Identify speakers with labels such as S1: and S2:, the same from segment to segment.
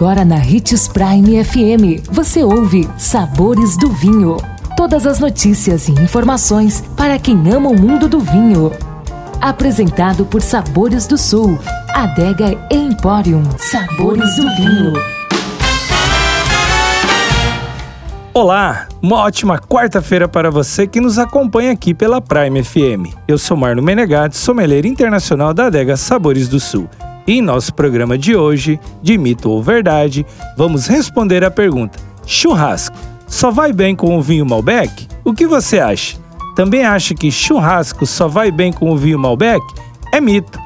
S1: Agora na Ritz Prime FM, você ouve Sabores do Vinho. Todas as notícias e informações para quem ama o mundo do vinho. Apresentado por Sabores do Sul, Adega Emporium. Sabores do Vinho.
S2: Olá, uma ótima quarta-feira para você que nos acompanha aqui pela Prime FM. Eu sou Marno Menegatti, sommelier internacional da Adega Sabores do Sul. Em nosso programa de hoje, de mito ou verdade, vamos responder a pergunta: churrasco só vai bem com o vinho Malbec? O que você acha? Também acha que churrasco só vai bem com o vinho Malbec? É mito.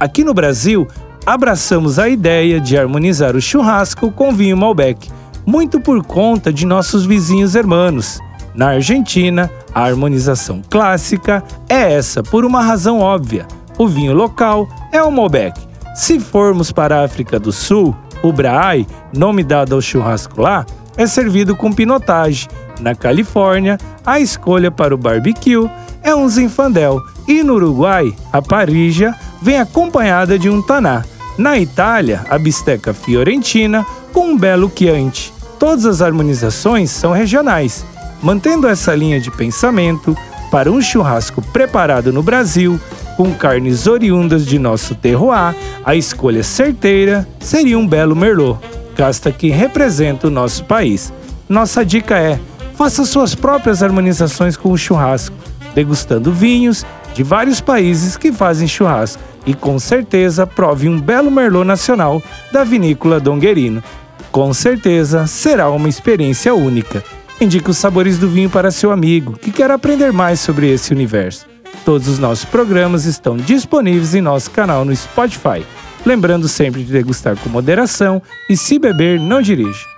S2: Aqui no Brasil, abraçamos a ideia de harmonizar o churrasco com vinho Malbec, muito por conta de nossos vizinhos hermanos. Na Argentina, a harmonização clássica é essa por uma razão óbvia: o vinho local é o Malbec. Se formos para a África do Sul, o Braai, nome dado ao churrasco lá, é servido com pinotage. Na Califórnia, a escolha para o barbecue é um zinfandel e no Uruguai, a parrilla vem acompanhada de um taná. Na Itália, a bisteca fiorentina com um belo chianti. Todas as harmonizações são regionais. Mantendo essa linha de pensamento, para um churrasco preparado no Brasil, com carnes oriundas de nosso terroir, a escolha certeira seria um belo merlot, casta que representa o nosso país. Nossa dica é: faça suas próprias harmonizações com o churrasco, degustando vinhos de vários países que fazem churrasco e com certeza prove um belo merlot nacional da vinícola Donguerino. Com certeza será uma experiência única. Indique os sabores do vinho para seu amigo que quer aprender mais sobre esse universo. Todos os nossos programas estão disponíveis em nosso canal no Spotify. Lembrando sempre de degustar com moderação e se beber, não dirija.